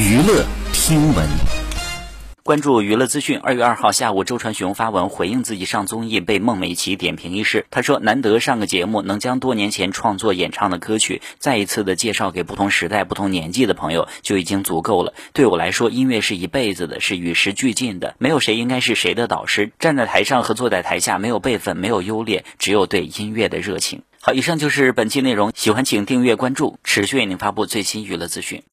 娱乐听闻。关注娱乐资讯二月二号下午周传雄发文回应自己上综艺被孟美岐点评一事。他说难得上个节目能将多年前创作演唱的歌曲再一次的介绍给不同时代不同年纪的朋友就已经足够了。对我来说音乐是一辈子的是与时俱进的。没有谁应该是谁的导师站在台上和坐在台下没有辈分没有优劣只有对音乐的热情。好以上就是本期内容喜欢请订阅关注持续为您发布最新娱乐资讯。